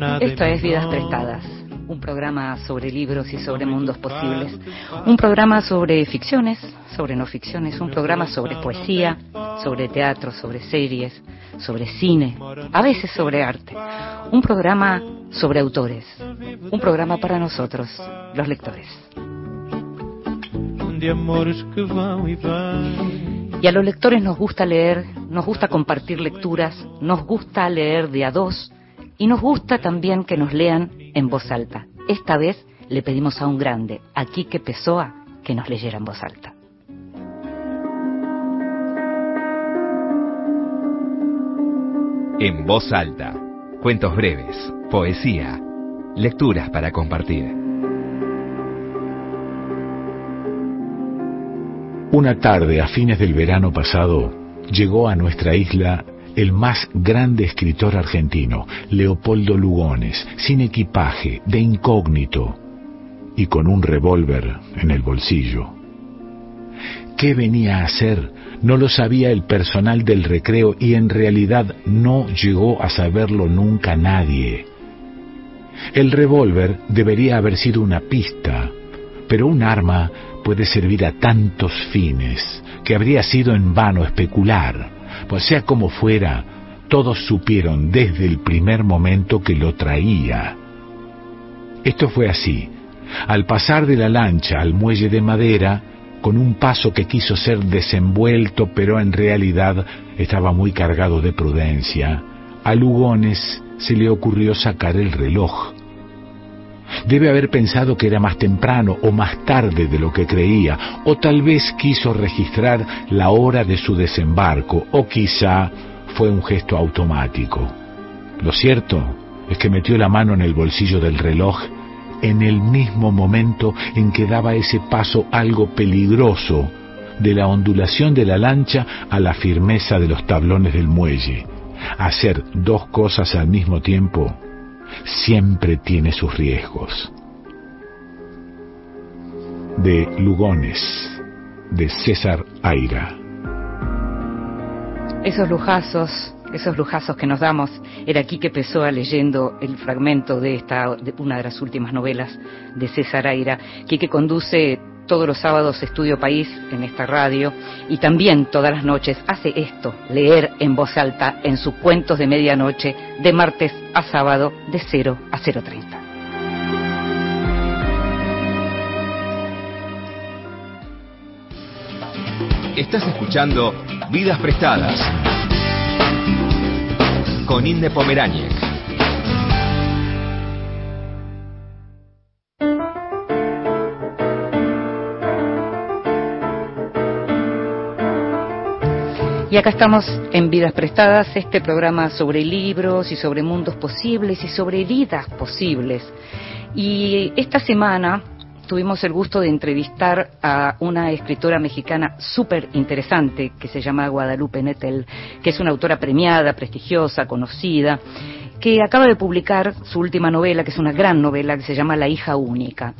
Esto es Vidas Prestadas, un programa sobre libros y sobre mundos posibles, un programa sobre ficciones, sobre no ficciones, un programa sobre poesía, sobre teatro, sobre series, sobre cine, a veces sobre arte, un programa sobre autores, un programa para nosotros, los lectores. Y a los lectores nos gusta leer, nos gusta compartir lecturas, nos gusta leer de a dos y nos gusta también que nos lean en voz alta. Esta vez le pedimos a un grande, a Quique Pessoa, que nos leyera en voz alta. En voz alta, cuentos breves, poesía, lecturas para compartir. Una tarde a fines del verano pasado llegó a nuestra isla el más grande escritor argentino, Leopoldo Lugones, sin equipaje, de incógnito y con un revólver en el bolsillo. ¿Qué venía a hacer? No lo sabía el personal del recreo y en realidad no llegó a saberlo nunca nadie. El revólver debería haber sido una pista, pero un arma puede servir a tantos fines que habría sido en vano especular pues sea como fuera, todos supieron desde el primer momento que lo traía. Esto fue así. Al pasar de la lancha al muelle de madera, con un paso que quiso ser desenvuelto, pero en realidad estaba muy cargado de prudencia, a Lugones se le ocurrió sacar el reloj. Debe haber pensado que era más temprano o más tarde de lo que creía, o tal vez quiso registrar la hora de su desembarco, o quizá fue un gesto automático. Lo cierto es que metió la mano en el bolsillo del reloj en el mismo momento en que daba ese paso algo peligroso de la ondulación de la lancha a la firmeza de los tablones del muelle. Hacer dos cosas al mismo tiempo siempre tiene sus riesgos. De Lugones, de César Aira. Esos lujazos, esos lujazos que nos damos, era aquí que Pessoa leyendo el fragmento de esta, de una de las últimas novelas de César Aira, que conduce todos los sábados Estudio País en esta radio y también todas las noches hace esto, leer en voz alta en sus cuentos de medianoche de martes a sábado de 0 a 0.30. Estás escuchando Vidas Prestadas con Inde Pomeráñez. Y acá estamos en Vidas Prestadas, este programa sobre libros y sobre mundos posibles y sobre vidas posibles. Y esta semana tuvimos el gusto de entrevistar a una escritora mexicana súper interesante que se llama Guadalupe Nettel, que es una autora premiada, prestigiosa, conocida, que acaba de publicar su última novela, que es una gran novela, que se llama La hija única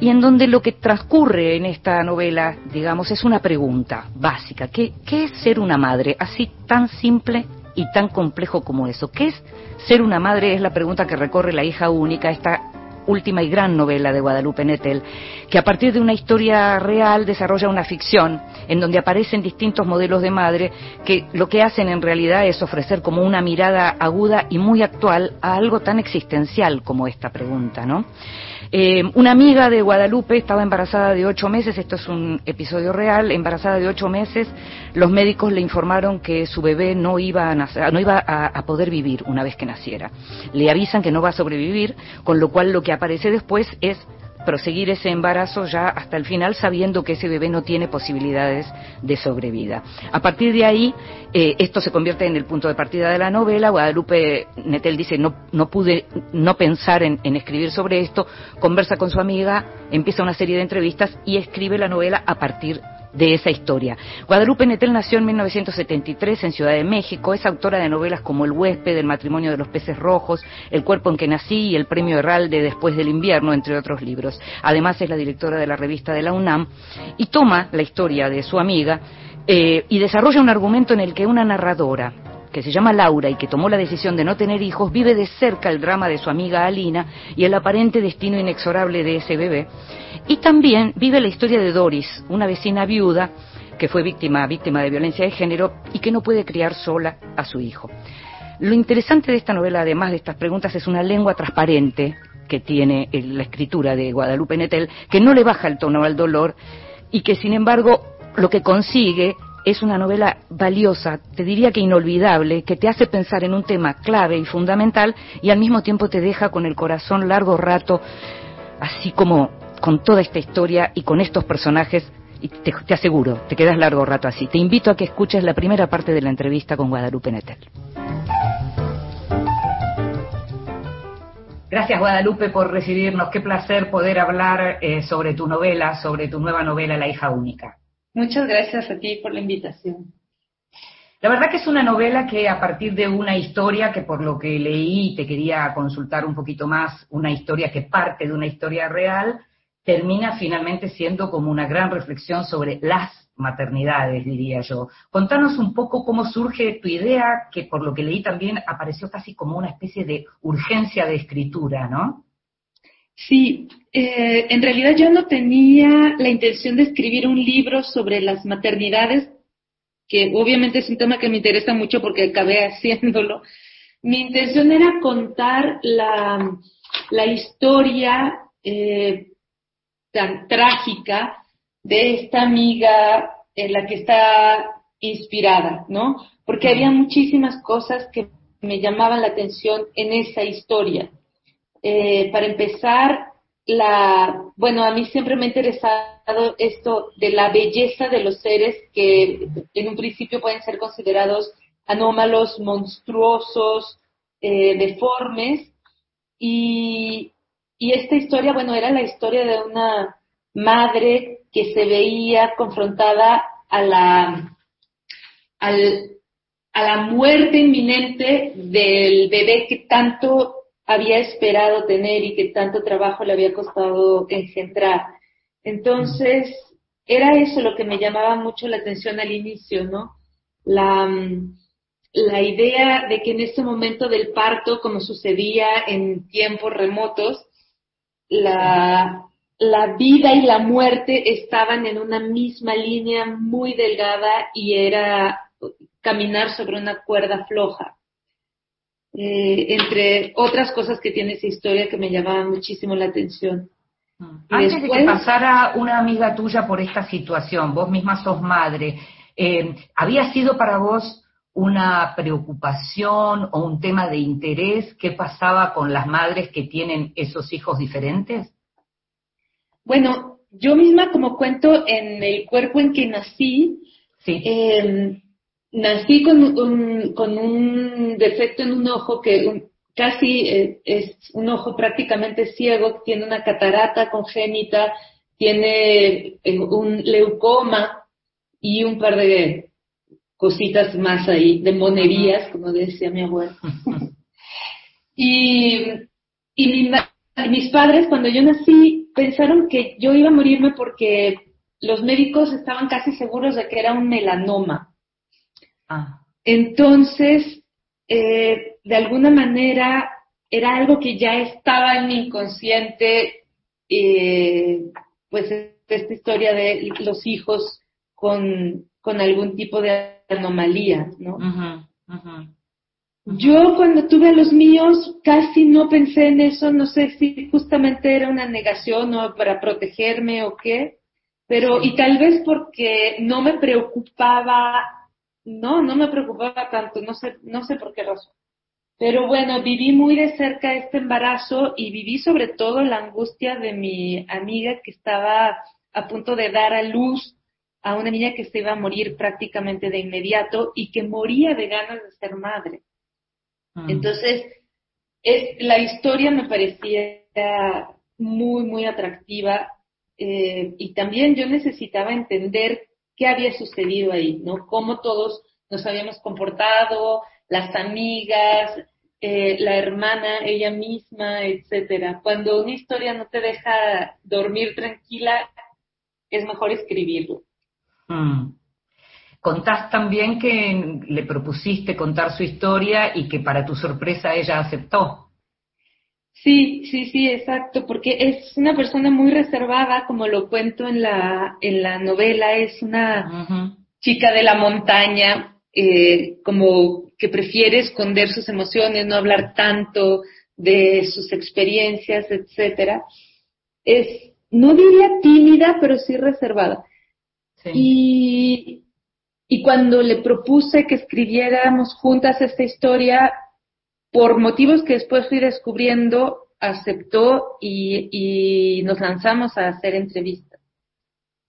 y en donde lo que transcurre en esta novela, digamos, es una pregunta básica. ¿Qué, ¿Qué, es ser una madre? Así tan simple y tan complejo como eso. ¿Qué es ser una madre? Es la pregunta que recorre la hija única, esta última y gran novela de Guadalupe Nettel, que a partir de una historia real desarrolla una ficción en donde aparecen distintos modelos de madre que lo que hacen en realidad es ofrecer como una mirada aguda y muy actual a algo tan existencial como esta pregunta, ¿no? Eh, una amiga de Guadalupe estaba embarazada de ocho meses, esto es un episodio real, embarazada de ocho meses, los médicos le informaron que su bebé no iba a, no iba a, poder vivir una vez que naciera. Le avisan que no va a sobrevivir, con lo cual lo que aparece después es proseguir ese embarazo ya hasta el final sabiendo que ese bebé no tiene posibilidades de sobrevida. A partir de ahí, eh, esto se convierte en el punto de partida de la novela. Guadalupe Netel dice, no, no pude no pensar en, en escribir sobre esto, conversa con su amiga, empieza una serie de entrevistas y escribe la novela a partir de esa historia. Guadalupe Netel nació en 1973 en Ciudad de México, es autora de novelas como El huésped, El matrimonio de los peces rojos, El cuerpo en que nací y El premio Herralde después del invierno, entre otros libros. Además es la directora de la revista de la UNAM y toma la historia de su amiga eh, y desarrolla un argumento en el que una narradora que se llama Laura y que tomó la decisión de no tener hijos, vive de cerca el drama de su amiga Alina y el aparente destino inexorable de ese bebé. Y también vive la historia de Doris, una vecina viuda que fue víctima, víctima de violencia de género y que no puede criar sola a su hijo. Lo interesante de esta novela, además de estas preguntas, es una lengua transparente que tiene la escritura de Guadalupe Netel, que no le baja el tono al dolor y que, sin embargo, lo que consigue es una novela valiosa, te diría que inolvidable, que te hace pensar en un tema clave y fundamental y al mismo tiempo te deja con el corazón largo rato, así como con toda esta historia y con estos personajes. Y te, aseguro, te quedas largo rato así. Te invito a que escuches la primera parte de la entrevista con Guadalupe Netel. Gracias Guadalupe por recibirnos. Qué placer poder hablar eh, sobre tu novela, sobre tu nueva novela La hija única. Muchas gracias a ti por la invitación. La verdad que es una novela que a partir de una historia que por lo que leí te quería consultar un poquito más, una historia que parte de una historia real, termina finalmente siendo como una gran reflexión sobre las maternidades, diría yo. Contanos un poco cómo surge tu idea, que por lo que leí también apareció casi como una especie de urgencia de escritura, ¿no? Sí, eh, en realidad yo no tenía la intención de escribir un libro sobre las maternidades, que obviamente es un tema que me interesa mucho porque acabé haciéndolo. Mi intención era contar la, la historia eh, tan trágica de esta amiga en la que está inspirada, ¿no? Porque había muchísimas cosas que me llamaban la atención en esa historia. Eh, para empezar, la, bueno, a mí siempre me ha interesado esto de la belleza de los seres que en un principio pueden ser considerados anómalos, monstruosos, eh, deformes. Y, y esta historia, bueno, era la historia de una madre que se veía confrontada a la, a la muerte inminente del bebé que tanto había esperado tener y que tanto trabajo le había costado engendrar. Entonces, era eso lo que me llamaba mucho la atención al inicio, ¿no? La, la idea de que en este momento del parto, como sucedía en tiempos remotos, la vida y la muerte estaban en una misma línea muy delgada y era caminar sobre una cuerda floja. Eh, entre otras cosas que tiene esa historia que me llamaban muchísimo la atención. Mm. Antes de que pasara una amiga tuya por esta situación, vos misma sos madre, eh, ¿había sido para vos una preocupación o un tema de interés qué pasaba con las madres que tienen esos hijos diferentes? Bueno, yo misma como cuento en el cuerpo en que nací, em, nací con un, con un defecto en un ojo que casi eh, es un ojo prácticamente ciego, tiene una catarata congénita, tiene eh, un leucoma y un par de cositas más ahí, de monerías, como decía mi abuelo. y y mis padres, cuando yo nací, pensaron que yo iba a morirme porque los médicos estaban casi seguros de que era un melanoma. Ah. Entonces, eh, de alguna manera, era algo que ya estaba en mi inconsciente, eh, pues esta historia de los hijos con, con algún tipo de anomalía, ¿no? Yo cuando tuve a los míos casi no pensé en eso, no sé si justamente era una negación o para protegerme o qué, pero y tal vez porque no me preocupaba, no, no me preocupaba tanto, no sé, no sé por qué razón. Pero bueno, viví muy de cerca este embarazo y viví sobre todo la angustia de mi amiga que estaba a punto de dar a luz a una niña que se iba a morir prácticamente de inmediato y que moría de ganas de ser madre. Mm. Entonces, es, la historia me parecía muy, muy atractiva eh, y también yo necesitaba entender qué había sucedido ahí, ¿no? Cómo todos nos habíamos comportado, las amigas, eh, la hermana, ella misma, etcétera. Cuando una historia no te deja dormir tranquila, es mejor escribirlo. Mm. contás también que le propusiste contar su historia y que para tu sorpresa ella aceptó. Sí, sí, sí, exacto, porque es una persona muy reservada, como lo cuento en la, en la novela, es una chica de la montaña, eh, como que prefiere esconder sus emociones, no hablar tanto de sus experiencias, etcétera. Es, no diría tímida, pero sí reservada. Y, y cuando le propuse que escribiéramos juntas esta historia, por motivos que después fui descubriendo, aceptó y, nos lanzamos a hacer entrevistas.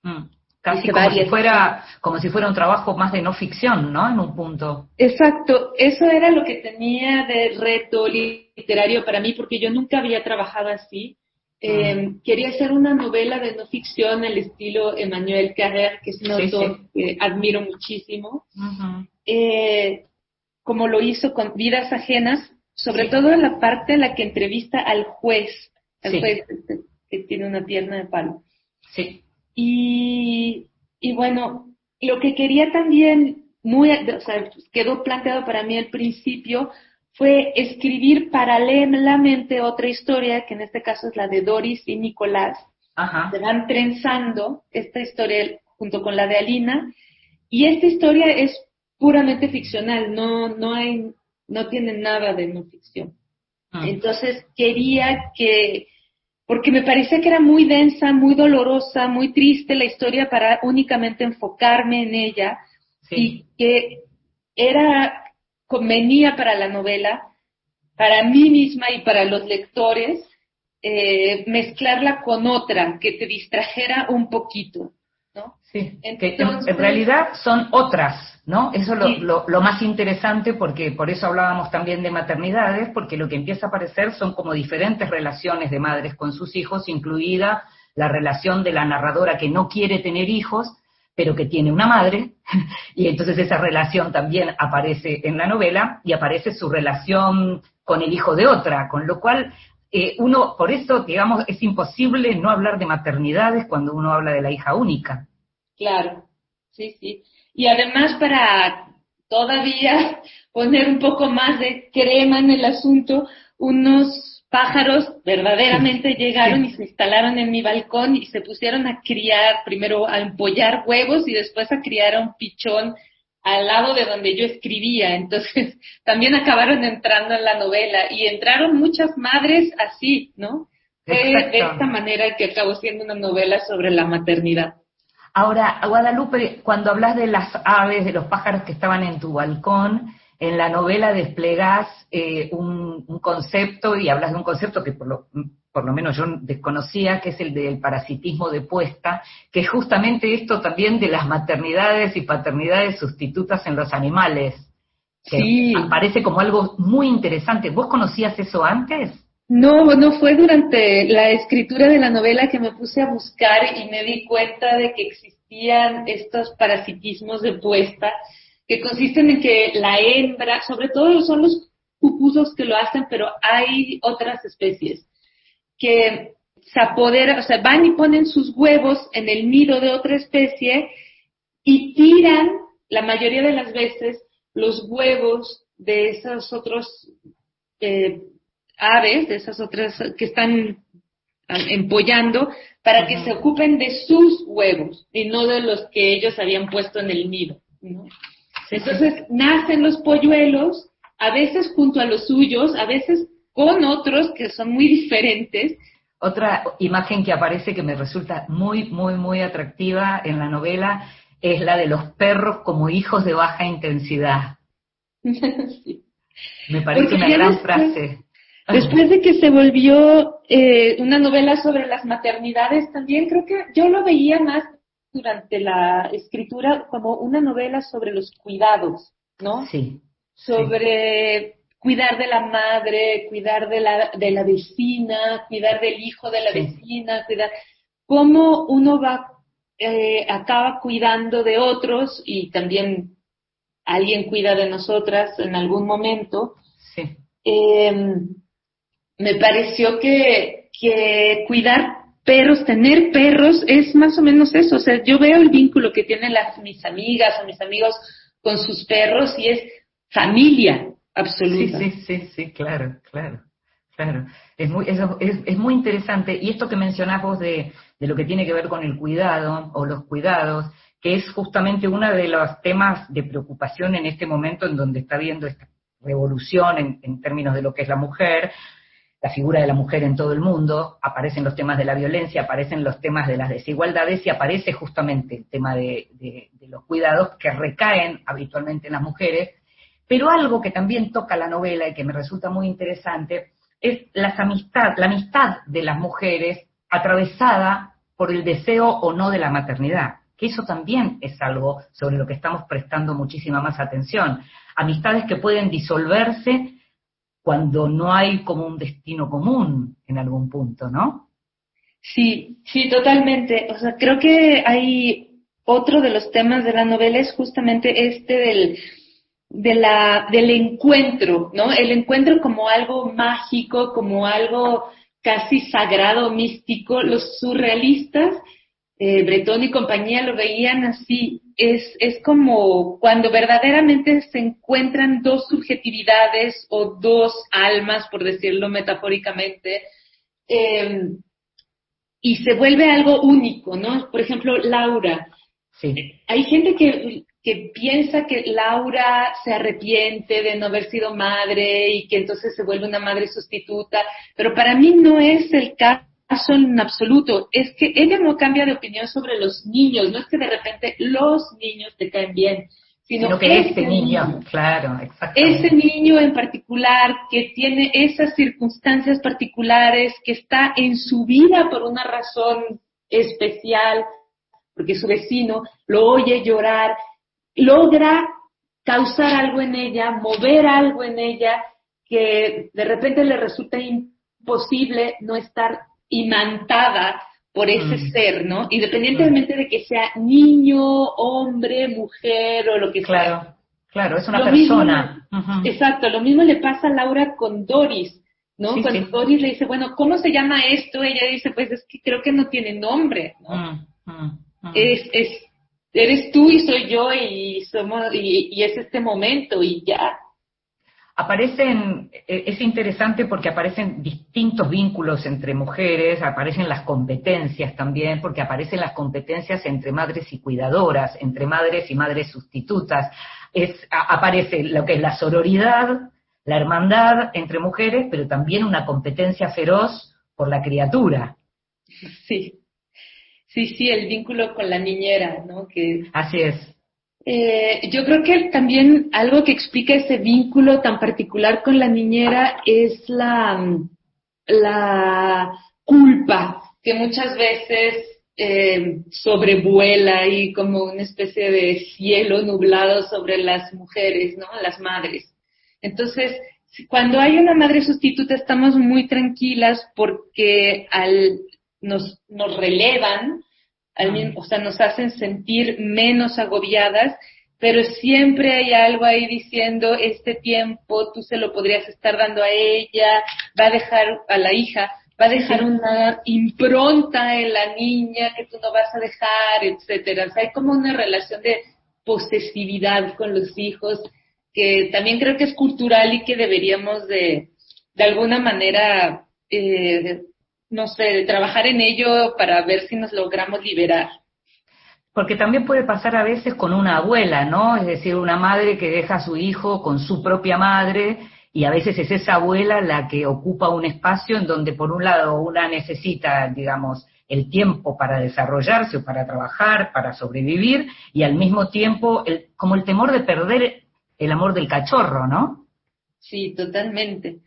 Mm, casi como si, fuera, como si fuera un trabajo más de no ficción, ¿no? En un punto. Exacto, eso era lo que tenía de reto literario para mí, porque yo nunca había trabajado así. Eh, mm. Quería hacer una novela de no ficción al estilo Emmanuel Carrère, que es un autor que admiro muchísimo. eh, como lo hizo con Vidas Ajenas, sobre todo en la parte en la que entrevista al juez, al juez este, que tiene una pierna de palo. Sí. Y, y bueno, lo que quería también, muy, o sea, quedó planteado para mí al principio, fue escribir paralelamente otra historia, que en este caso es la de Doris y Nicolás. Ajá. Se van trenzando esta historia junto con la de Alina, y esta historia es puramente ficcional, no, no hay, no tiene nada de no ficción. Ah. Entonces quería que, porque me parecía que era muy densa, muy dolorosa, muy triste la historia para únicamente enfocarme en ella y que era convenía para la novela, para mí misma y para los lectores, eh, mezclarla con otra que te distrajera un poquito. Sí, que en, realidad son otras, ¿no? Eso es lo, lo, más interesante porque por eso hablábamos también de maternidades, porque lo que empieza a aparecer son como diferentes relaciones de madres con sus hijos, incluida la relación de la narradora que no quiere tener hijos, pero que tiene una madre, y entonces esa relación también aparece en la novela y aparece su relación con el hijo de otra, con lo cual eh, uno, por eso, digamos, es imposible no hablar de maternidades cuando uno habla de la hija única. Claro, sí, sí. Y además para todavía poner un poco más de crema en el asunto, unos pájaros verdaderamente llegaron y se instalaron en mi balcón y se pusieron a criar, primero a empollar huevos y después a criar a un pichón al lado de donde yo escribía. Entonces, también acabaron entrando en la novela y entraron muchas madres así, ¿no? de esta manera que acabó siendo una novela sobre la maternidad. Ahora, Guadalupe, cuando hablas de las aves, de los pájaros que estaban en tu balcón, en la novela desplegás eh, un, concepto y hablas de un concepto que por lo, por lo menos yo desconocía, que es el del parasitismo de puesta, que es justamente esto también de las maternidades y paternidades sustitutas en los animales. Que sí. Parece como algo muy interesante. ¿Vos conocías eso antes? No, no fue durante la escritura de la novela que me puse a buscar y me di cuenta de que existían estos parasitismos de puesta que consisten en que la hembra, sobre todo son los pupusos que lo hacen, pero hay otras especies que se apoderan, o sea, van y ponen sus huevos en el nido de otra especie y tiran la mayoría de las veces los huevos de esos otros eh, aves, de esas otras que están empollando, para que se ocupen de sus huevos y no de los que ellos habían puesto en el nido. Entonces nacen los polluelos, a veces junto a los suyos, a veces con otros que son muy diferentes. Otra imagen que aparece que me resulta muy, muy, muy atractiva en la novela es la de los perros como hijos de baja intensidad. Me parece una gran frase. Después de que se volvió eh, una novela sobre las maternidades, también creo que yo lo veía más durante la escritura como una novela sobre los cuidados, ¿no? Sí. Sobre cuidar de la madre, cuidar de la, de la vecina, cuidar del hijo de la vecina, cuidar. Cómo uno va, eh, acaba cuidando de otros y también alguien cuida de nosotras en algún momento. Sí. Eh, me pareció que, que cuidar perros, tener perros es más o menos eso. O sea, yo veo el vínculo que tienen las, mis amigas o mis amigos con sus perros y es familia absoluta. Sí, sí, sí, sí, claro, claro, claro. Es muy, es, es, muy interesante. Y esto que mencionás vos de, de lo que tiene que ver con el cuidado o los cuidados, que es justamente uno de los temas de preocupación en este momento en donde está habiendo esta revolución en, en términos de lo que es la mujer, la figura de la mujer en todo el mundo, aparecen los temas de la violencia, aparecen los temas de las desigualdades y aparece justamente el tema de, los cuidados que recaen habitualmente en las mujeres. Pero algo que también toca la novela y que me resulta muy interesante es las amistad, la amistad de las mujeres atravesada por el deseo o no de la maternidad, que eso también es algo sobre lo que estamos prestando muchísima más atención. Amistades que pueden disolverse cuando no hay como un destino común en algún punto, ¿no? Sí, sí, totalmente. O sea, creo que hay otro de los temas de la novela es justamente este del, de la, del encuentro, ¿no? El encuentro como algo mágico, como algo casi sagrado, místico. Los surrealistas eh, Bretón y compañía lo veían así. Es, es como cuando verdaderamente se encuentran dos subjetividades o dos almas, por decirlo metafóricamente, em, y se vuelve algo único, ¿no? Por ejemplo, Laura. Sí. Hay gente que, que piensa que Laura se arrepiente de no haber sido madre y que entonces se vuelve una madre sustituta, pero para mí no es el caso en absoluto, es que ella no cambia de opinión sobre los niños, no es que de repente los niños te caen bien, sino, que ese niño, claro, ese niño en particular que tiene esas circunstancias particulares, que está en su vida por una razón especial, porque su vecino lo oye llorar, logra causar algo en ella, mover algo en ella que de repente le resulta imposible no estar imantada por ese mm. ser, ¿no? Independientemente de que sea niño, hombre, mujer o lo que claro, sea. Claro, es una persona. Exacto, lo mismo le pasa a Laura con Doris, ¿no? Cuando Doris le dice, bueno, ¿cómo se llama esto? Ella dice, pues es que creo que no tiene nombre, ¿no? Mm, mm, es, es, eres tú y soy yo y somos, y, y es este momento y ya aparecen, e, es interesante porque aparecen distintos vínculos entre mujeres, aparecen las competencias también, porque aparecen las competencias entre madres y cuidadoras, entre madres y madres sustitutas. Es, aparece lo que es la sororidad, la hermandad entre mujeres, pero también una competencia feroz por la criatura. Sí, sí, sí, el vínculo con la niñera, ¿no? Que... Así es. Eh, yo creo que también algo que explica ese vínculo tan particular con la niñera es la, culpa que muchas veces eh, sobrevuela y como una especie de cielo nublado sobre las mujeres, ¿no? Las madres. Entonces, cuando hay una madre sustituta estamos muy tranquilas porque al, nos, nos relevan o sea, nos hacen sentir menos agobiadas, pero siempre hay algo ahí diciendo, este tiempo tú se lo podrías estar dando a ella, va a dejar a la hija, va a dejar una impronta en la niña que tú no vas a dejar, etcétera. O sea, hay como una relación de posesividad con los hijos que también creo que es cultural y que deberíamos de, de alguna manera eh, no sé, trabajar en ello para ver si nos logramos liberar. Porque también puede pasar a veces con una abuela, ¿no? Es decir, una madre que deja a su hijo con su propia madre y a veces es esa abuela la que ocupa un espacio en donde por un lado una necesita, digamos, el tiempo para desarrollarse o para trabajar, para sobrevivir y al mismo tiempo el, como el temor de perder el amor del cachorro, ¿no? Sí, totalmente.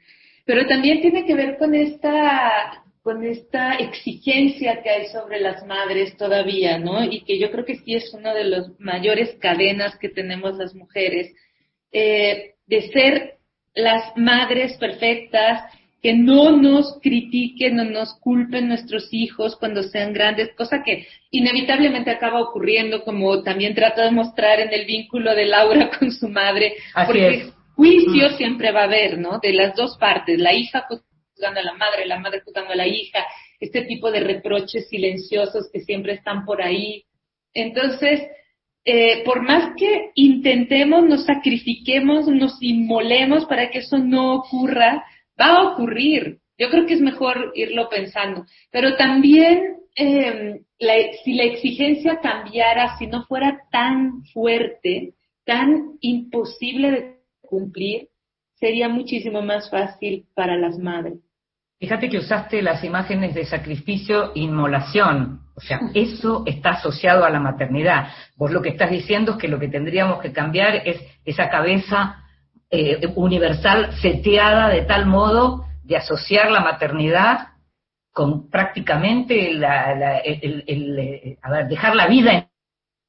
Pero también tiene que ver con esta con esta exigencia que hay sobre las madres todavía, ¿no? Y que yo creo que sí es una de las mayores cadenas que tenemos las mujeres, eh, de ser las madres perfectas, que no nos critiquen, no nos culpen nuestros hijos cuando sean grandes, cosa que inevitablemente acaba ocurriendo, como también trato de mostrar en el vínculo de Laura con su madre, porque juicio mm. siempre va a haber, ¿no? De las dos partes, la hija juzgando a la madre, la madre juzgando a la hija, este tipo de reproches silenciosos que siempre están por ahí. Entonces, eh, por más que intentemos, nos sacrifiquemos, nos inmolemos para que eso no ocurra, va a ocurrir. Yo creo que es mejor irlo pensando. Pero también, eh, si la exigencia cambiara, si no fuera tan fuerte, tan imposible de cumplir, sería muchísimo más fácil para las madres. Fíjate que usaste las imágenes de sacrificio e inmolación. O sea, eso está asociado a la maternidad. Vos lo que estás diciendo es que lo que tendríamos que cambiar es esa cabeza eh, universal seteada de tal modo de asociar la maternidad con prácticamente la, el, eh, a ver, dejar la vida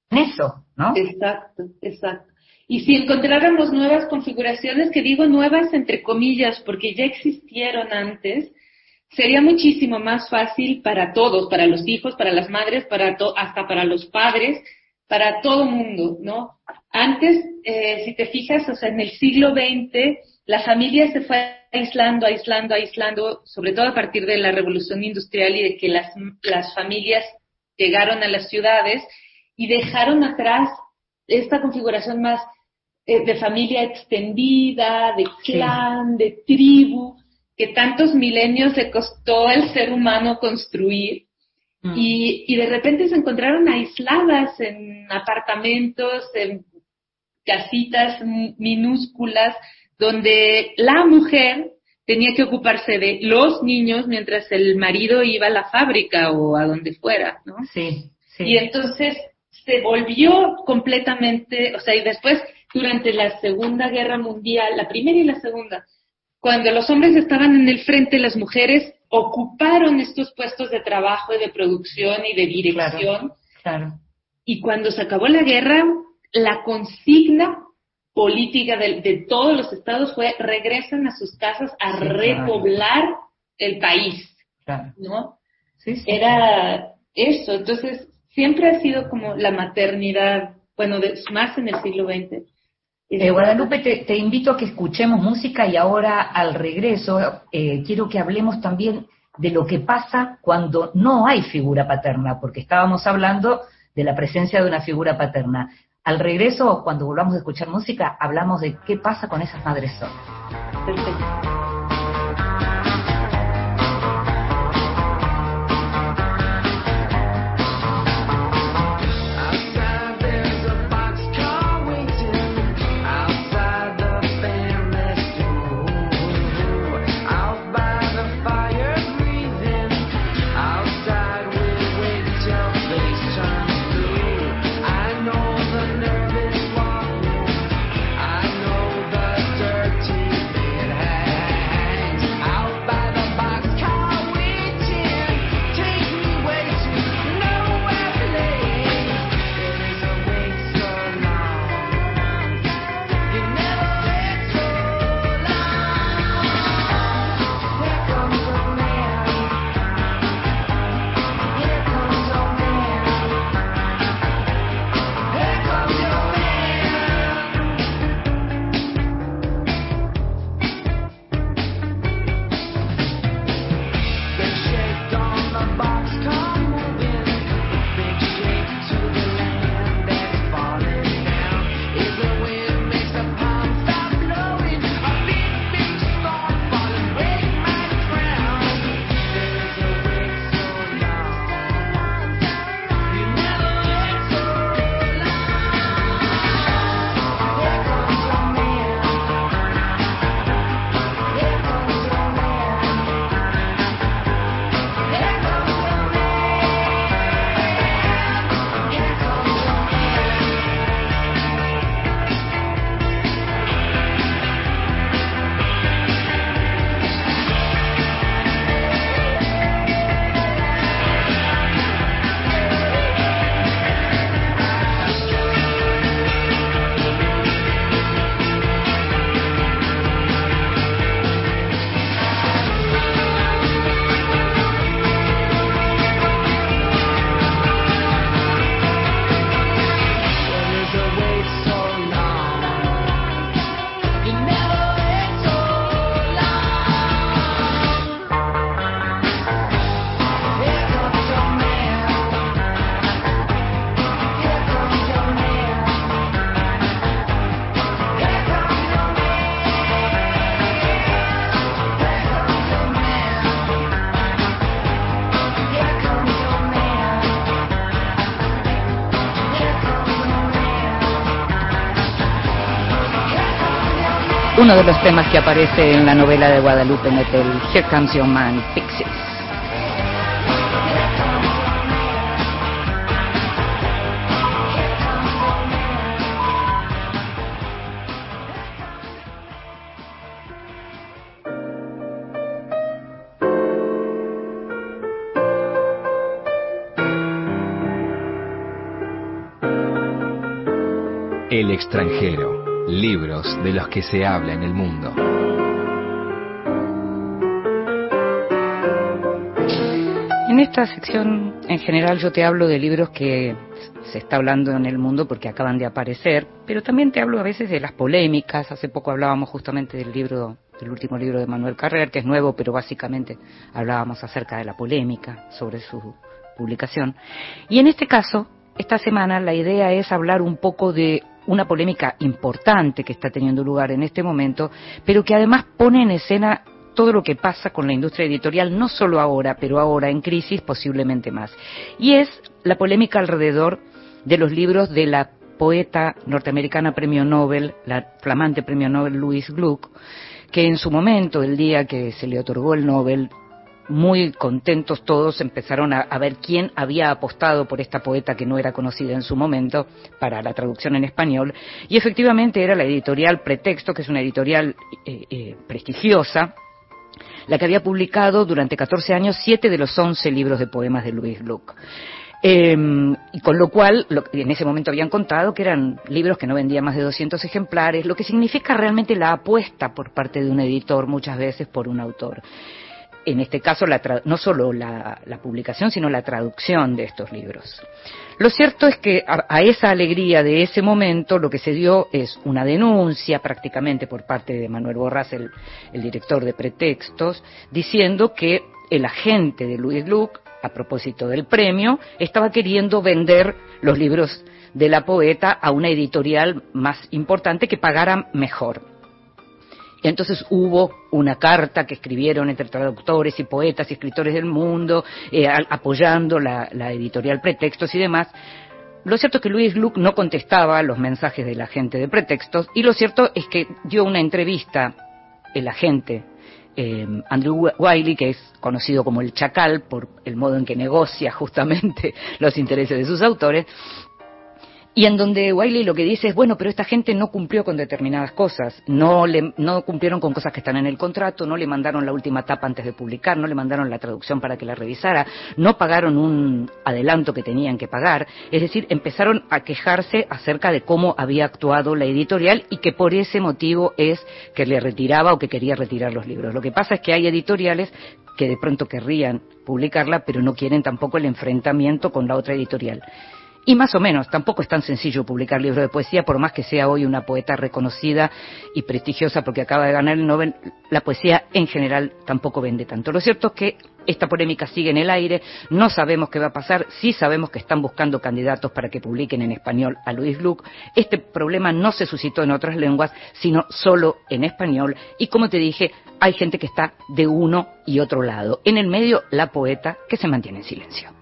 en eso, ¿no? Exacto, exacto. Y si encontráramos nuevas configuraciones, que digo nuevas entre comillas, porque ya existieron antes, sería muchísimo más fácil para todos, para los hijos, para las madres, para hasta para los padres, para todo mundo, ¿no? Antes, eh, si te fijas, o sea, en el siglo XX, la familia se fue aislando, aislando, aislando, sobre todo a partir de la revolución industrial y de que las, las familias llegaron a las ciudades y dejaron atrás esta configuración más eh, de familia extendida, de clan, de tribu, que tantos milenios le costó al ser humano construir. Mm. Y, y de repente se encontraron aisladas en apartamentos, en casitas minúsculas, donde la mujer tenía que ocuparse de los niños mientras el marido iba a la fábrica o a donde fuera, ¿no? Sí, sí. Y entonces se volvió completamente, o sea, y después durante la Segunda Guerra Mundial, la primera y la segunda, cuando los hombres estaban en el frente, las mujeres ocuparon estos puestos de trabajo y de producción y de dirección. Claro, Y cuando se acabó la guerra, la consigna política de, todos los estados fue regresan a sus casas a repoblar el país. ¿No? Sí, Era eso. Entonces, siempre ha sido como la maternidad, bueno, más en el siglo XX eh, Guadalupe, te, invito a que escuchemos música y ahora al regreso eh, quiero que hablemos también de lo que pasa cuando no hay figura paterna, porque estábamos hablando de la presencia de una figura paterna. Al regreso, cuando volvamos a escuchar música, hablamos de qué pasa con esas madres solas. Uno de los temas que aparece en la novela de Guadalupe Nettel, Here Comes Your Man, Pixies. El extranjero, de los que se habla en el mundo. En esta sección, en general, yo te hablo de libros que se está hablando en el mundo porque acaban de aparecer, pero también te hablo a veces de las polémicas. Hace poco hablábamos justamente del libro, del último libro de Manuel Carrer, que es nuevo, pero básicamente hablábamos acerca de la polémica sobre su publicación. Y en este caso, esta semana la idea es hablar un poco de una polémica importante que está teniendo lugar en este momento, pero que además pone en escena todo lo que pasa con la industria editorial, no solo ahora, pero ahora en crisis, posiblemente más. Y es la polémica alrededor de los libros de la poeta norteamericana premio Nobel, la flamante premio Nobel Louise Gluck, que en su momento, el día que se le otorgó el Nobel, muy contentos todos empezaron a, ver quién había apostado por esta poeta que no era conocida en su momento para la traducción en español y efectivamente era la editorial Pretexto, que es una editorial eh, eh, prestigiosa, la que había publicado durante 14 años siete de los 11 libros de poemas de Louis Gluck. Em, y con lo cual, en ese momento habían contado que eran libros que no vendían más de 200 ejemplares, lo que significa realmente la apuesta por parte de un editor muchas veces por un autor en este caso no solo la, publicación, sino la traducción de estos libros. Lo cierto es que a, esa alegría de ese momento lo que se dio es una denuncia prácticamente por parte de Manuel Borras, el, director de Pretextos, diciendo que el agente de Louis Gluck, a propósito del premio, estaba queriendo vender los libros de la poeta a una editorial más importante que pagara mejor. Entonces hubo una carta que escribieron entre traductores y poetas y escritores del mundo, eh, apoyando la, editorial Pretextos y demás. Lo cierto es que Luis Gluck no contestaba los mensajes de la gente de Pretextos y lo cierto es que dio una entrevista el agente eh, Andrew Wiley, que es conocido como el Chacal por el modo en que negocia justamente los intereses de sus autores, y en donde Wiley lo que dice es, bueno, pero esta gente no cumplió con determinadas cosas, no, le, no cumplieron con cosas que están en el contrato, no le mandaron la última tapa antes de publicar, no le mandaron la traducción para que la revisara, no pagaron un adelanto que tenían que pagar, es decir, empezaron a quejarse acerca de cómo había actuado la editorial y que por ese motivo es que le retiraba o que quería retirar los libros. Lo que pasa es que hay editoriales que de pronto querrían publicarla, pero no quieren tampoco el enfrentamiento con la otra editorial. Y más o menos, tampoco es tan sencillo publicar libros de poesía, por más que sea hoy una poeta reconocida y prestigiosa porque acaba de ganar el Nobel, la poesía en general tampoco vende tanto. Lo cierto es que esta polémica sigue en el aire, no sabemos qué va a pasar, sí sabemos que están buscando candidatos para que publiquen en español a Luis Gluck. Este problema no se suscitó en otras lenguas, sino solo en español. Y como te dije, hay gente que está de uno y otro lado. En el medio, la poeta que se mantiene en silencio.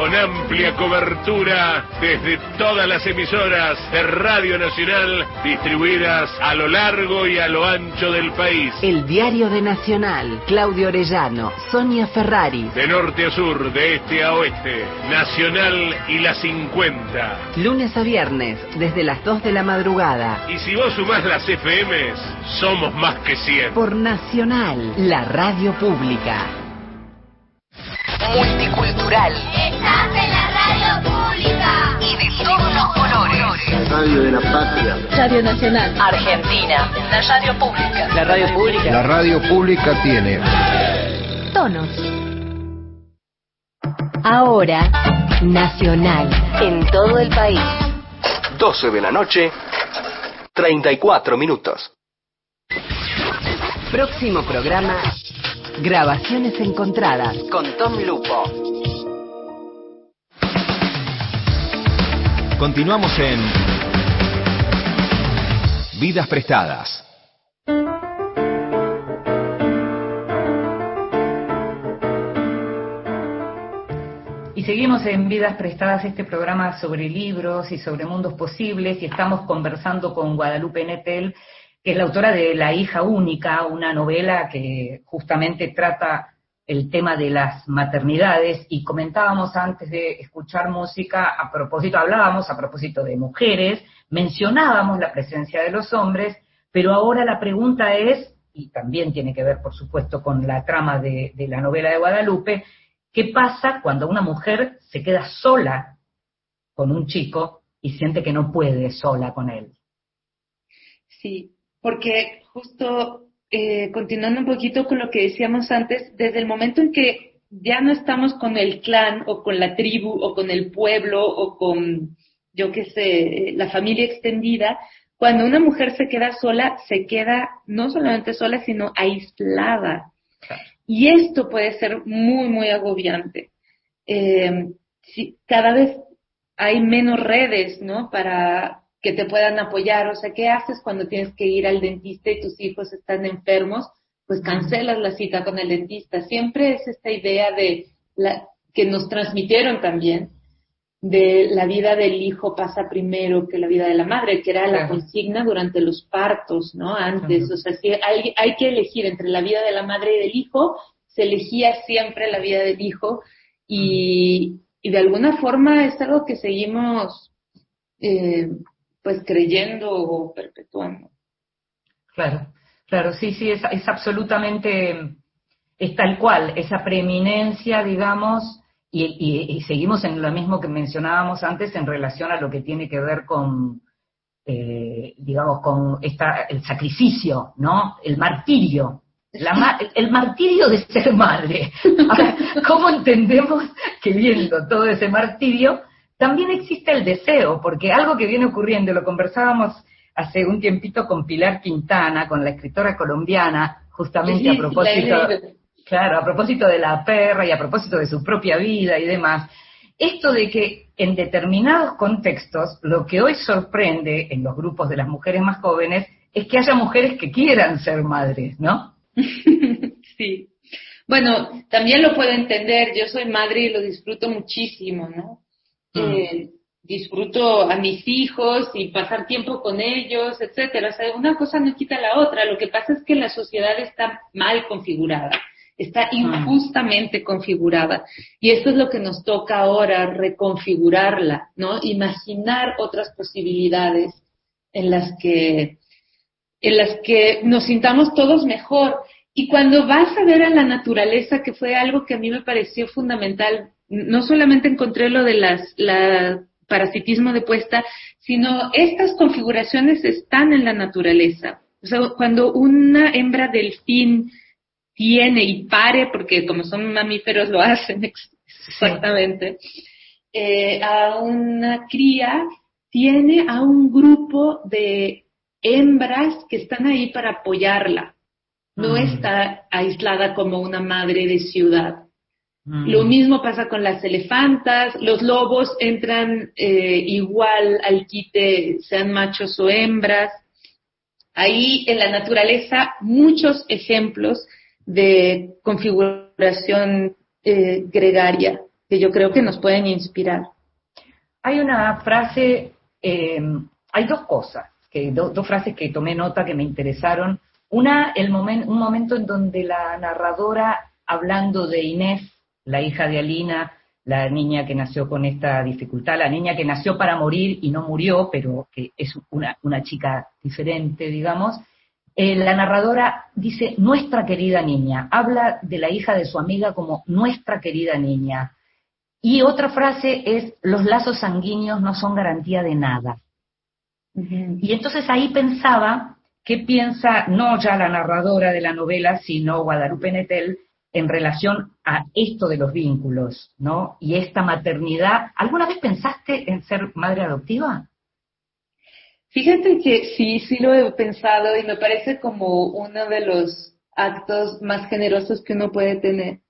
Con amplia cobertura desde todas las emisoras de Radio Nacional distribuidas a lo largo y a lo ancho del país. El Diario de Nacional, Claudio Orellano, Sonia Ferrari. De norte a sur, de este a oeste, Nacional y la 50. Lunes a viernes, desde las 2 de la madrugada. Y si vos sumás las FMs, somos más que 100. Por Nacional, la radio pública multicultural. Estás en la radio pública. Y de todos los colores. Radio de la Patria. Radio Nacional. Argentina. La radio pública. La radio pública. La radio pública tiene. Tonos. Ahora, Nacional. En todo el país. 12 de la noche, 34 minutos. Próximo programa Grabaciones encontradas con Tom Lupo. Continuamos en Vidas Prestadas. Y seguimos en Vidas Prestadas, este programa sobre libros y sobre mundos posibles, y estamos conversando con Guadalupe Netel, que es la autora de La hija única, una novela que justamente trata el tema de las maternidades, y comentábamos antes de escuchar música, a propósito, hablábamos a propósito de mujeres, mencionábamos la presencia de los hombres, pero ahora la pregunta es, y también tiene que ver, por supuesto, con la trama de, de la novela de Guadalupe, ¿Qué pasa cuando una mujer se queda sola con un chico y siente que no puede sola con él? Sí, porque justo eh, continuando un poquito con lo que decíamos antes, desde el momento en que ya no estamos con el clan o con la tribu o con el pueblo o con, yo qué sé, la familia extendida, cuando una mujer se queda sola, se queda no solamente sola, sino aislada. Y esto puede ser muy, muy agobiante. Eh, si, cada vez hay menos redes, ¿no? Para que te puedan apoyar. O sea, ¿qué haces cuando tienes que ir al dentista y tus hijos están enfermos? Pues cancelas la cita con el dentista. Siempre es esta idea de la, que nos transmitieron también, de la vida del hijo pasa primero que la vida de la madre, que era la consigna durante los partos, ¿no? Antes, o sea, si hay, hay, que elegir entre la vida de la madre y del hijo, se elegía siempre la vida del hijo y, y de alguna forma es algo que seguimos eh, pues creyendo o perpetuando. Claro, claro, sí, sí, es, es absolutamente, es tal cual, esa preeminencia, digamos, y, seguimos en lo mismo que mencionábamos antes en relación a lo que tiene que ver con, eh, digamos, con esta, el sacrificio, ¿no? El martirio. La el martirio de ser madre. ¿Cómo entendemos que viendo todo ese martirio, también existe el deseo? Porque algo que viene ocurriendo, lo conversábamos hace un tiempito con Pilar Quintana, con la escritora colombiana, justamente a propósito Claro, a propósito de la perra y a propósito de su propia vida y demás. Esto de que en determinados contextos lo que hoy sorprende en los grupos de las mujeres más jóvenes es que haya mujeres que quieran ser madres, ¿no? sí. Bueno, también lo puedo entender. Yo soy madre y lo disfruto muchísimo, ¿no? Mm. Eh, disfruto a mis hijos y pasar tiempo con ellos, etcétera. O sea, una cosa no quita la otra. Lo que pasa es que la sociedad está mal configurada está ah. injustamente configurada. Y esto es lo que nos toca ahora, reconfigurarla, ¿no? Imaginar otras posibilidades en las que, en las que nos sintamos todos mejor. Y cuando vas a ver a la naturaleza, que fue algo que a mí me pareció fundamental, no solamente encontré lo de las, la parasitismo de puesta, sino estas configuraciones están en la naturaleza. O sea, cuando una hembra delfín tiene y pare, porque como son mamíferos lo hacen exactamente, eh, a una cría, tiene a un grupo de hembras que están ahí para apoyarla. No mm. está aislada como una madre de ciudad. Mm. Lo mismo pasa con las elefantas, los lobos entran eh, igual al quite, sean machos o hembras. Ahí en la naturaleza muchos ejemplos de configuración eh, gregaria que yo creo que nos pueden inspirar. Hay una frase, eh, hay dos cosas, que dos frases que tomé nota que me interesaron. Una, el momen, un momento en donde la narradora, hablando de Inés, la hija de Alina, la niña que nació con esta dificultad, la niña que nació para morir y no murió, pero que es una, una chica diferente, digamos, eh, la narradora dice nuestra querida niña, habla de la hija de su amiga como nuestra querida niña. Y otra frase es los lazos sanguíneos no son garantía de nada. Y entonces ahí pensaba qué piensa no ya la narradora de la novela, sino Guadalupe Netel en relación a esto de los vínculos, ¿no? Y esta maternidad. ¿Alguna vez pensaste en ser madre adoptiva? Fíjate que sí, sí lo he pensado y me parece como uno de los actos más generosos que uno puede tener.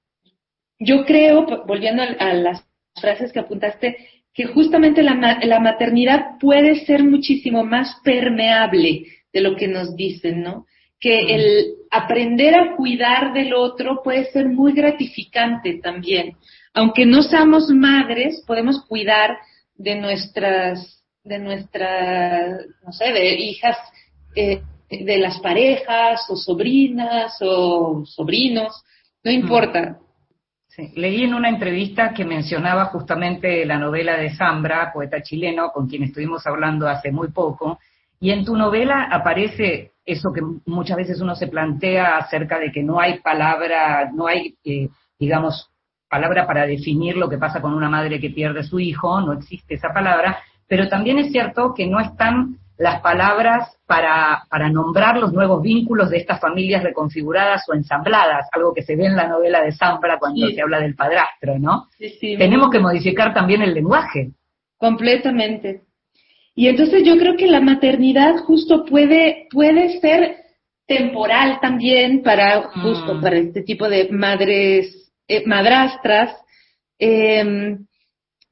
Yo creo, volviendo a, las frases que apuntaste, que justamente la, la, maternidad puede ser muchísimo más permeable de lo que nos dicen, ¿no? Que el aprender a cuidar del otro puede ser muy gratificante también. aunque no seamos madres, podemos cuidar de nuestras, de nuestras, no sé, de hijas, eh, de las parejas o sobrinas o sobrinos, no importa. Sí. Leí en una entrevista que mencionaba justamente la novela de Zambra, poeta chileno, con quien estuvimos hablando hace muy poco, y en tu novela aparece eso que muchas veces uno se plantea acerca de que no hay palabra, no hay, eh, digamos, palabra para definir lo que pasa con una madre que pierde a su hijo, no existe esa palabra, pero también es cierto que no están las palabras para, para nombrar los nuevos vínculos de estas familias reconfiguradas o ensambladas, algo que se ve en la novela de Zambra cuando se habla del padrastro, ¿no? Sí, Tenemos que modificar también el lenguaje. Completamente. Y entonces yo creo que la maternidad justo puede, puede ser temporal también para justo Mm. para este tipo de madres, eh, madrastras, eh,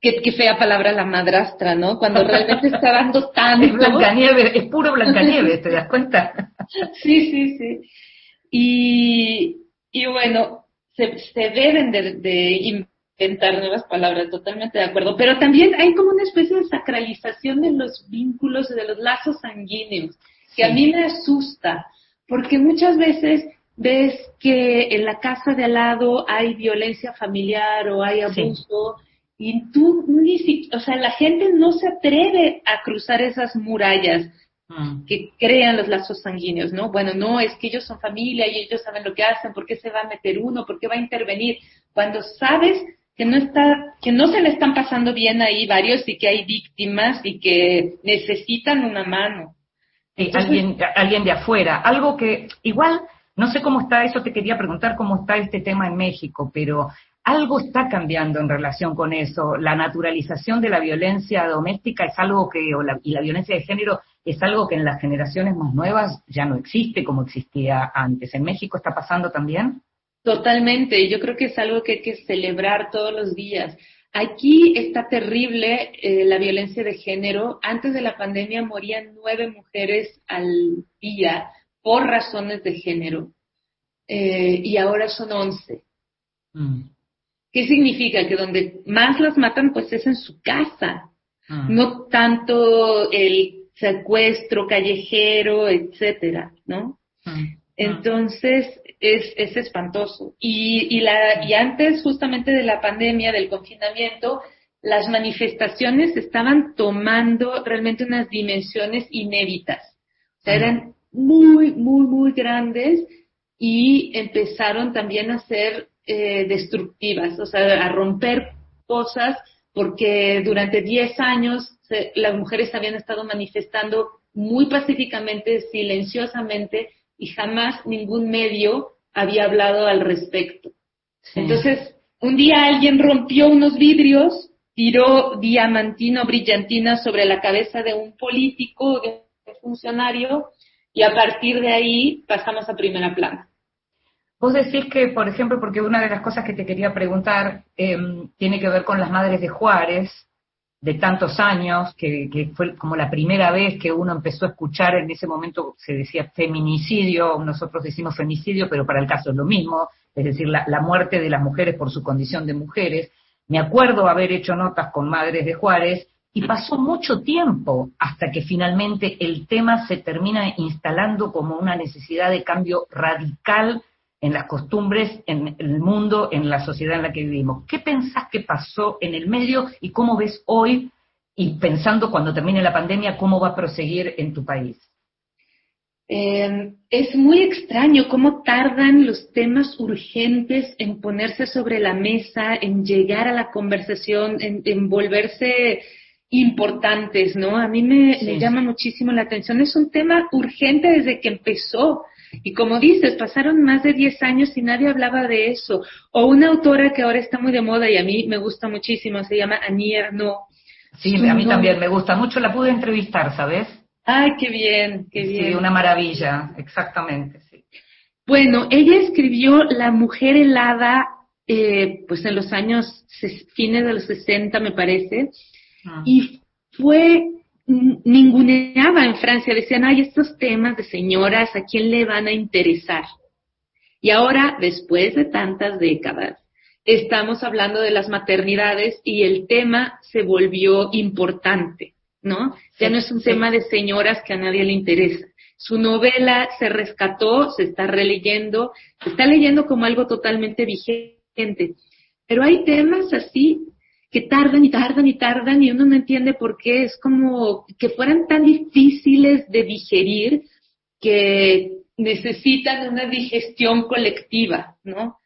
qué, qué fea palabra la madrastra, ¿no? Cuando realmente está dando tanto. Es Blancanieves, es puro Blancanieves, ¿te das cuenta? Sí, sí, sí. Y, y bueno, se, se deben de, de inventar nuevas palabras, totalmente de acuerdo. Pero también hay como una especie de sacralización de los vínculos, de los lazos sanguíneos, que a mí me asusta, porque muchas veces ves que en la casa de al lado hay violencia familiar o hay Sí. abuso. Y tú ni si, o sea, la gente no se atreve a cruzar esas murallas Mm. que crean los lazos sanguíneos, ¿no? Bueno, no, es que ellos son familia y ellos saben lo que hacen, ¿por qué se va a meter uno? ¿Por qué va a intervenir? Cuando sabes que no está, que no se le están pasando bien ahí varios y que hay víctimas y que necesitan una mano. Entonces- alguien, alguien de afuera. Algo que, igual, no sé cómo está, eso te quería preguntar cómo está este tema en México, pero algo está cambiando en relación con eso. La naturalización de la violencia doméstica es algo que, o la- y la violencia de género es algo que en las generaciones más nuevas ya no existe como existía antes. ¿En México está pasando también? Totalmente, yo creo que es algo que hay que celebrar todos los días. Aquí está terrible eh, la violencia de género. Antes de la pandemia morían nueve mujeres al día por razones de género eh, y ahora son once. Mm, ¿Qué significa? Que donde más las matan pues es en su casa, mm. no tanto el secuestro callejero, etcétera, ¿no? Mm. Entonces, es, es espantoso. Y, y, la, y antes justamente de la pandemia, del confinamiento, las manifestaciones estaban tomando realmente unas dimensiones inéditas. O sea, eran muy, muy, muy grandes y empezaron también a ser eh, destructivas, o sea, a romper cosas, porque durante 10 años se, las mujeres habían estado manifestando muy pacíficamente, silenciosamente, y jamás ningún medio había hablado al respecto. Sí. Entonces, un día alguien rompió unos vidrios, tiró diamantina o brillantina sobre la cabeza de un político, de un funcionario, y a partir de ahí pasamos a primera plana. Vos decís que, por ejemplo, porque una de las cosas que te quería preguntar eh, tiene que ver con las madres de Juárez, de tantos años, que, fue como la primera vez que uno empezó a escuchar, en ese momento se decía feminicidio, nosotros decimos femicidio, pero para el caso es lo mismo, es decir, la, la muerte de las mujeres por su condición de mujeres. Me acuerdo haber hecho notas con madres de Juárez y pasó mucho tiempo hasta que finalmente el tema se termina instalando como una necesidad de cambio radical en las costumbres, en el mundo, en la sociedad en la que vivimos. ¿Qué pensás que pasó en el medio y cómo ves hoy, y pensando cuando termine la pandemia, cómo va a proseguir en tu país? Eh, es muy extraño cómo tardan los temas urgentes en ponerse sobre la mesa, en llegar a la conversación, en, en volverse importantes, ¿no? A mí me, Sí. me llama muchísimo la atención. Es un tema urgente desde que empezó. Y como dices, pasaron más de 10 años y nadie hablaba de eso. O una autora que ahora está muy de moda y a mí me gusta muchísimo, se llama Annie Ernaux. Sí, a mí también me gusta mucho, la pude entrevistar, ¿sabes? Ay, qué bien, qué bien. Sí, una maravilla, exactamente. Sí. Bueno, ella escribió La mujer helada, eh, pues en los años fines de los 60, me parece, Mm. y fue ninguneaba en Francia. Decían, ay, estos temas de señoras, ¿a quién le van a interesar? Y ahora, después de tantas décadas, estamos hablando de las maternidades y el tema se volvió importante, ¿no? Ya no es un tema de señoras que a nadie le interesa. Su novela se rescató, se está releyendo, se está leyendo como algo totalmente vigente. Pero hay temas así que tardan y tardan y tardan y uno no entiende por qué. Es como que fueran tan difíciles de digerir que necesitan una digestión colectiva, ¿no?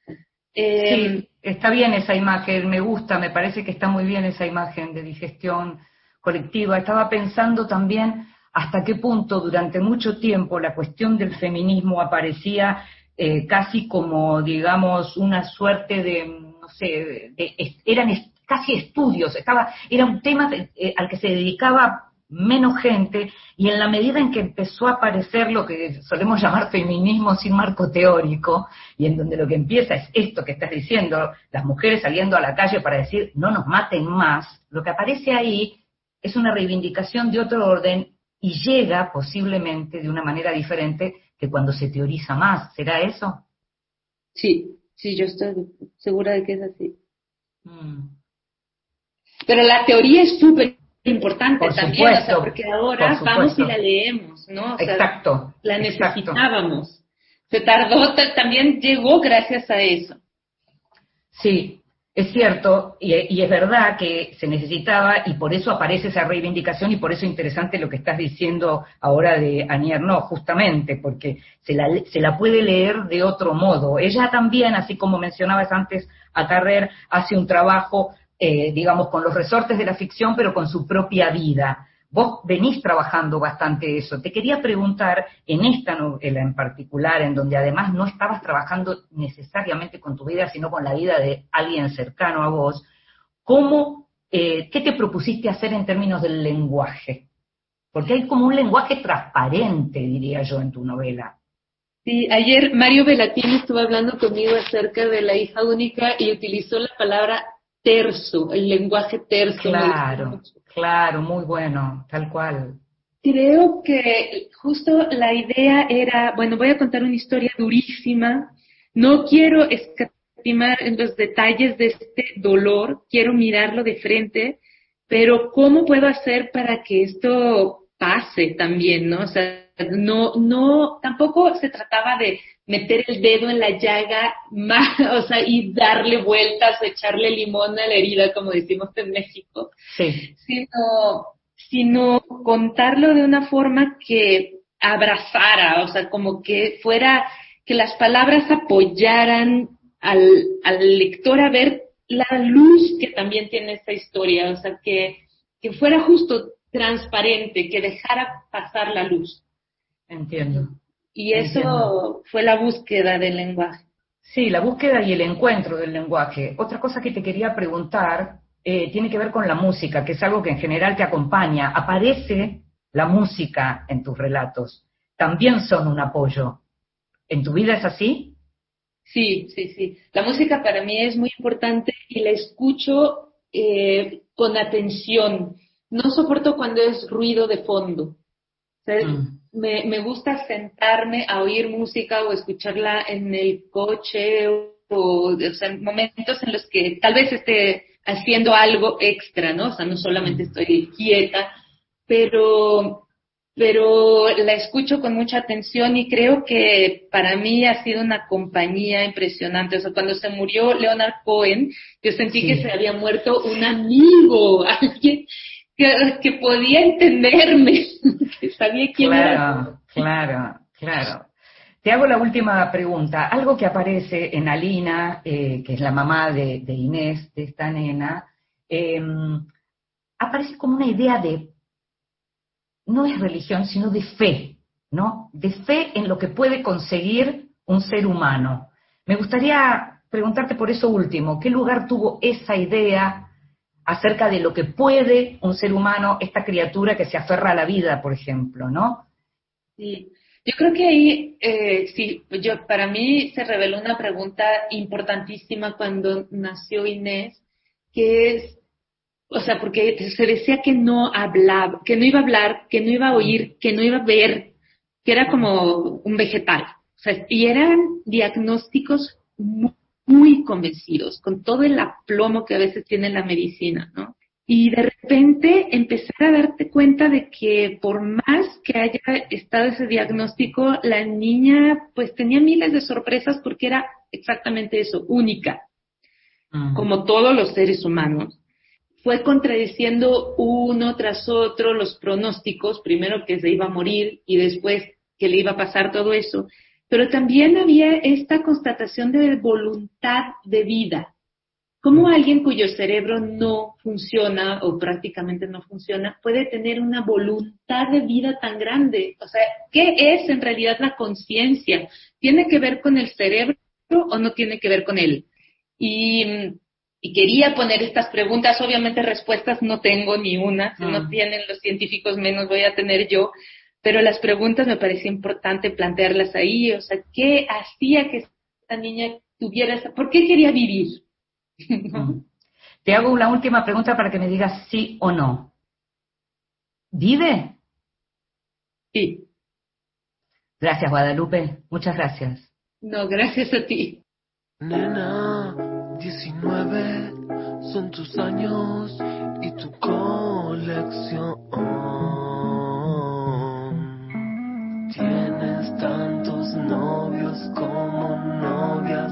sí, está bien esa imagen, me gusta, me parece que está muy bien esa imagen de digestión colectiva. Estaba pensando también hasta qué punto durante mucho tiempo la cuestión del feminismo aparecía eh, casi como, digamos, una suerte de, no sé, eran casi estudios, estaba, era un tema eh, al que se dedicaba menos gente y en la medida en que empezó a aparecer lo que solemos llamar feminismo sin marco teórico y en donde lo que empieza es esto que estás diciendo, las mujeres saliendo a la calle para decir no nos maten más, lo que aparece ahí es una reivindicación de otro orden y llega posiblemente de una manera diferente que cuando se teoriza más. ¿Será eso? Sí, sí, yo estoy segura de que es así. Mm. Pero la teoría es súper importante también, porque ahora vamos y la leemos, ¿no? exacto. La necesitábamos. Se tardó, también llegó gracias a eso. Sí, es cierto, y, es verdad que se necesitaba, y por eso aparece esa reivindicación, y por eso es interesante lo que estás diciendo ahora de Anier, no, justamente, porque se la, se la puede leer de otro modo. Ella también, así como mencionabas antes a Carrer, hace un trabajo eh, digamos, con los resortes de la ficción, pero con su propia vida. Vos venís trabajando bastante eso. Te quería preguntar, en esta novela en particular, en donde además no estabas trabajando necesariamente con tu vida, sino con la vida de alguien cercano a vos, ¿cómo, eh, ¿qué te propusiste hacer en términos del lenguaje? Porque hay como un lenguaje transparente, diría yo, en tu novela. Sí, ayer Mario Velatini estuvo hablando conmigo acerca de la hija única y utilizó la palabra terso, el lenguaje terso. Claro, claro, muy bueno, tal cual. Creo que justo la idea era, bueno, voy a contar una historia durísima, no quiero escatimar en los detalles de este dolor, quiero mirarlo de frente, pero ¿cómo puedo hacer para que esto pase también, no? O sea, no, no, tampoco se trataba de meter el dedo en la llaga más, o sea, y darle vueltas, echarle limón a la herida, como decimos en México, sí. sino, sino contarlo de una forma que abrazara, o sea, como que fuera, que las palabras apoyaran al, al lector a ver la luz que también tiene esta historia, o sea, que, que fuera justo transparente, que dejara pasar la luz. Entiendo. Y eso fue la búsqueda del lenguaje. Sí, la búsqueda y el encuentro del lenguaje. Otra cosa que te quería preguntar eh, tiene que ver con la música, que es algo que en general te acompaña. ¿Aparece la música en tus relatos? ¿También son un apoyo? ¿En tu vida es así? Sí, sí, sí. La música para mí es muy importante y la escucho eh, con atención. No soporto cuando es ruido de fondo. Mm me, me gusta sentarme a oír música o escucharla en el coche o, o, sea, en momentos en los que tal vez esté haciendo algo extra, ¿no? O sea, no solamente estoy quieta, pero, pero la escucho con mucha atención y creo que para mí ha sido una compañía impresionante. O sea, cuando se murió Leonard Cohen, yo sentí que se había muerto un amigo, alguien que, podía entenderme, que sabía quién claro, era. Claro, claro. Te hago la última pregunta. Algo que aparece en Alina, eh, que es la mamá de, Inés, de esta nena, em, aparece como una idea de, no es religión, sino de fe, ¿no? De fe en lo que puede conseguir un ser humano. Me gustaría preguntarte por eso último, ¿qué lugar tuvo esa idea acerca de lo que puede un ser humano, esta criatura que se aferra a la vida, por ejemplo, ¿no? Sí, yo creo que ahí, eh, sí, yo, para mí se reveló una pregunta importantísima cuando nació Inés, que es, o sea, porque se decía que no hablaba, que no iba a hablar, que no iba a oír, que no iba a ver, que era como un vegetal. Y eran diagnósticos muy muy convencidos, con todo el aplomo que a veces tiene la medicina, ¿no? Y de repente empezar a darte cuenta de que por más que haya estado ese diagnóstico, la niña pues tenía miles de sorpresas porque era exactamente eso, única, como todos los seres humanos. Fue contradiciendo uno tras otro los pronósticos, primero que se iba a morir y después que le iba a pasar todo eso, pero también había esta constatación de voluntad de vida. ¿Cómo alguien cuyo cerebro no funciona o prácticamente no funciona puede tener una voluntad de vida tan grande? O sea, ¿qué es en realidad la conciencia? ¿Tiene que ver con el cerebro o no tiene que ver con él? Y, quería poner estas preguntas, obviamente respuestas no tengo ni una, si no ah. tienen los científicos menos voy a tener yo, pero las preguntas me parecía importante plantearlas ahí, o sea, ¿qué hacía que esta niña tuviera esa, por qué quería vivir? Te hago una última pregunta para que me digas sí o no. ¿Vive? Sí. Gracias, Guadalupe. Muchas gracias. No, gracias a ti. Nena, 19 son tus años y tu colección. Tantos novios como novias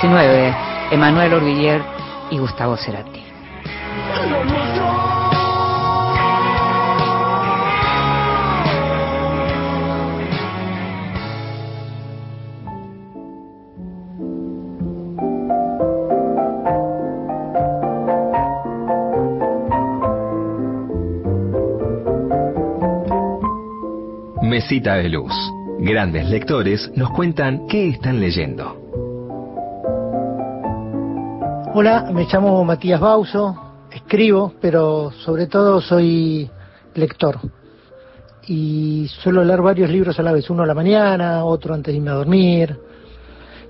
Emanuel Orviller y Gustavo Cerati. Mesita de Luz. Grandes lectores nos cuentan qué están leyendo. Hola, me llamo Matías Bauso, escribo, pero sobre todo soy lector. Y suelo leer varios libros a la vez, uno a la mañana, otro antes de irme a dormir.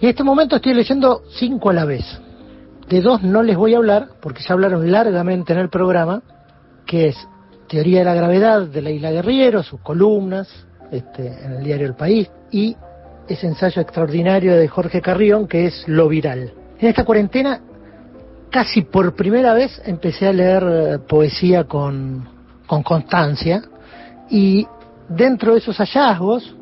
Y en este momento estoy leyendo cinco a la vez. De dos no les voy a hablar, porque ya hablaron largamente en el programa, que es Teoría de la Gravedad de la Isla Guerriero, sus columnas este, en el diario El País, y ese ensayo extraordinario de Jorge Carrión, que es Lo Viral. En esta cuarentena casi por primera vez empecé a leer eh, poesía con, con constancia y dentro de esos hallazgos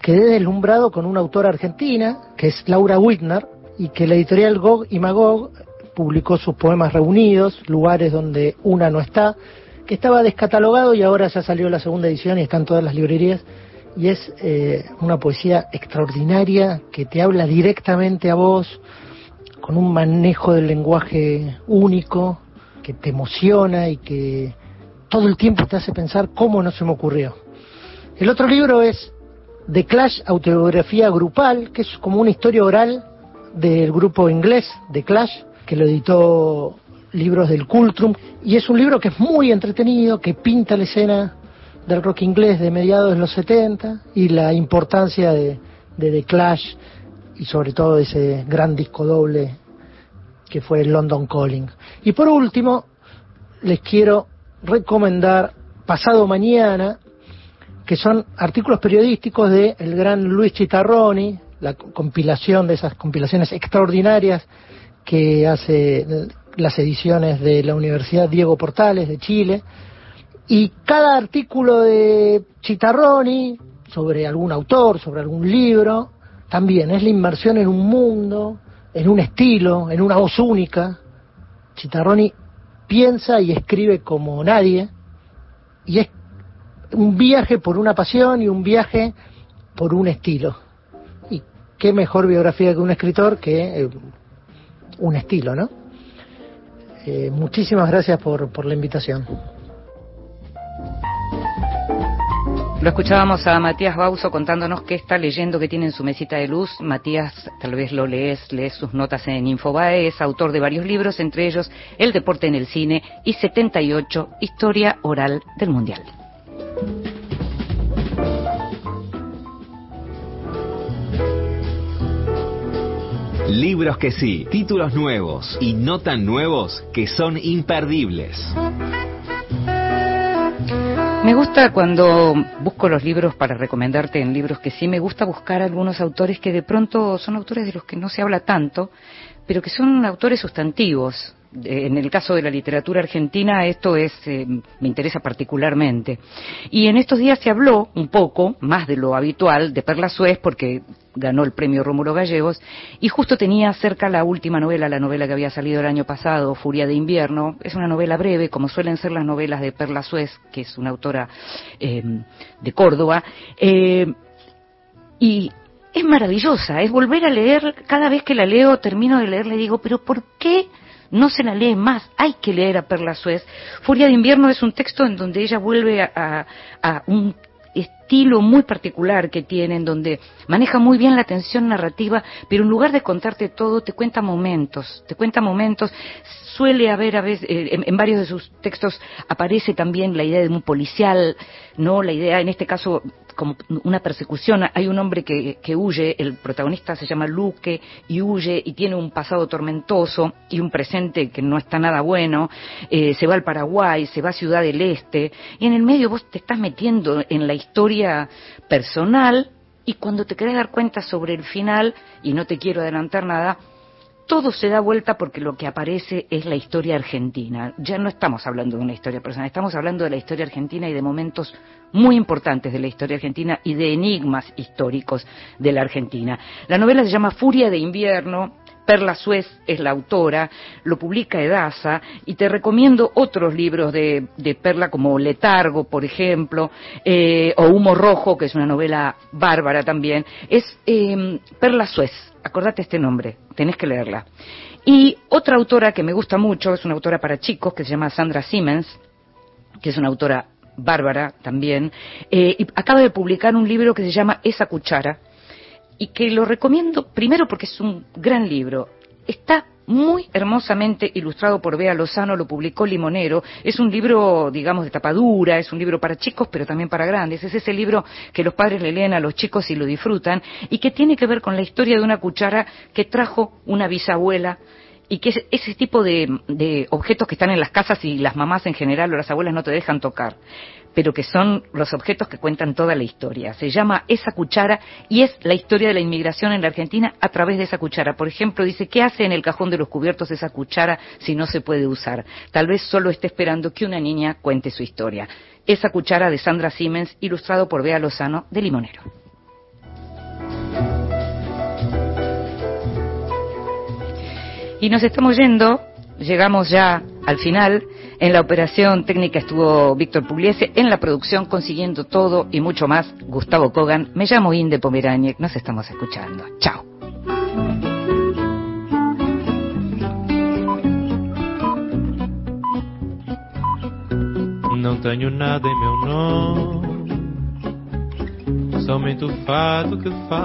quedé deslumbrado con una autora argentina, que es Laura Whitner, y que la editorial Gog y Magog publicó sus poemas reunidos, lugares donde una no está, que estaba descatalogado y ahora ya salió la segunda edición y está en todas las librerías. Y es eh, una poesía extraordinaria que te habla directamente a vos, con un manejo del lenguaje único, que te emociona y que todo el tiempo te hace pensar cómo no se me ocurrió. El otro libro es The Clash, autobiografía grupal, que es como una historia oral del grupo inglés The Clash, que lo editó Libros del Cultrum, y es un libro que es muy entretenido, que pinta la escena del rock inglés de mediados de los 70 y la importancia de, The Clash y sobre todo ese gran disco doble que fue el London Calling. Y por último, les quiero recomendar pasado mañana, que son artículos periodísticos de el gran Luis Chitarroni, la compilación de esas compilaciones extraordinarias que hace las ediciones de la Universidad Diego Portales de Chile. Y cada artículo de Chitarroni sobre algún autor, sobre algún libro, también es la inmersión en un mundo, en un estilo, en una voz única. Chitarroni piensa y escribe como nadie y es un viaje por una pasión y un viaje por un estilo. Y qué mejor biografía que un escritor que eh, un estilo, ¿no? Eh, muchísimas gracias por, por la invitación. Lo escuchábamos a Matías Bauso contándonos qué está leyendo que tiene en su mesita de luz. Matías, tal vez lo lees, lees sus notas en Infobae, es autor de varios libros, entre ellos El deporte en el cine y 78, Historia oral del Mundial. Libros que sí, títulos nuevos y no tan nuevos que son imperdibles. Me gusta cuando busco los libros para recomendarte en libros que sí, me gusta buscar algunos autores que de pronto son autores de los que no se habla tanto, pero que son autores sustantivos, en el caso de la literatura argentina esto es eh, me interesa particularmente. Y en estos días se habló un poco más de lo habitual de Perla Suez porque ganó el premio Rómulo Gallegos y justo tenía cerca la última novela la novela que había salido el año pasado Furia de invierno. Es una novela breve como suelen ser las novelas de Perla Suez que es una autora eh, de Córdoba. Eh, y es maravillosa, es volver a leer, cada vez que la leo, termino de leer, le digo, pero ¿por qué no se la lee más, hay que leer a Perla Suez. Furia de invierno es un texto en donde ella vuelve a, un estilo muy particular que tiene, en donde maneja muy bien la tensión narrativa, pero en lugar de contarte todo, te cuenta momentos, te cuenta momentos. Suele haber a veces, eh, en, varios de sus textos aparece también la idea de un policial, no la idea, en este caso como una persecución. Hay un hombre que, que, huye, el protagonista se llama Luque y huye y tiene un pasado tormentoso y un presente que no está nada bueno. Eh, se va al Paraguay, se va a Ciudad del Este y en el medio vos te estás metiendo en la historia personal y cuando te querés dar cuenta sobre el final, y no te quiero adelantar nada, todo se da vuelta porque lo que aparece es la historia argentina. Ya no estamos hablando de una historia personal, estamos hablando de la historia argentina y de momentos muy importantes de la historia argentina y de enigmas históricos de la Argentina. La novela se llama Furia de invierno, Perla Suez es la autora, lo publica Edasa y te recomiendo otros libros de, Perla como Letargo, por ejemplo, eh, o Humo Rojo, que es una novela bárbara también. Es eh, Perla Suez, acordate este nombre, tenés que leerla. Y otra autora que me gusta mucho, es una autora para chicos, que se llama Sandra Siemens, que es una autora bárbara también, eh, y acaba de publicar un libro que se llama Esa cuchara, y que lo recomiendo primero porque es un gran libro. Está muy hermosamente ilustrado por Bea Lozano, lo publicó Limonero. Es un libro, digamos, de tapadura, es un libro para chicos, pero también para grandes. Es ese libro que los padres le leen a los chicos y lo disfrutan, y que tiene que ver con la historia de una cuchara que trajo una bisabuela y que es ese tipo de, de, objetos que están en las casas y las mamás en general o las abuelas no te dejan tocar, pero que son los objetos que cuentan toda la historia. Se llama Esa cuchara y es la historia de la inmigración en la Argentina a través de esa cuchara. Por ejemplo, dice, ¿qué hace en el cajón de los cubiertos esa cuchara si no se puede usar? Tal vez solo esté esperando que una niña cuente su historia. Esa cuchara de Sandra Siemens, ilustrado por Bea Lozano de Limonero. Y nos estamos yendo, llegamos ya al final. En la operación técnica estuvo Víctor Pugliese, en la producción consiguiendo todo y mucho más, Gustavo Kogan. Me llamo Inde Pomeraniec, nos estamos escuchando. Chao. Não tenho nada em meu nome, somente o fato que.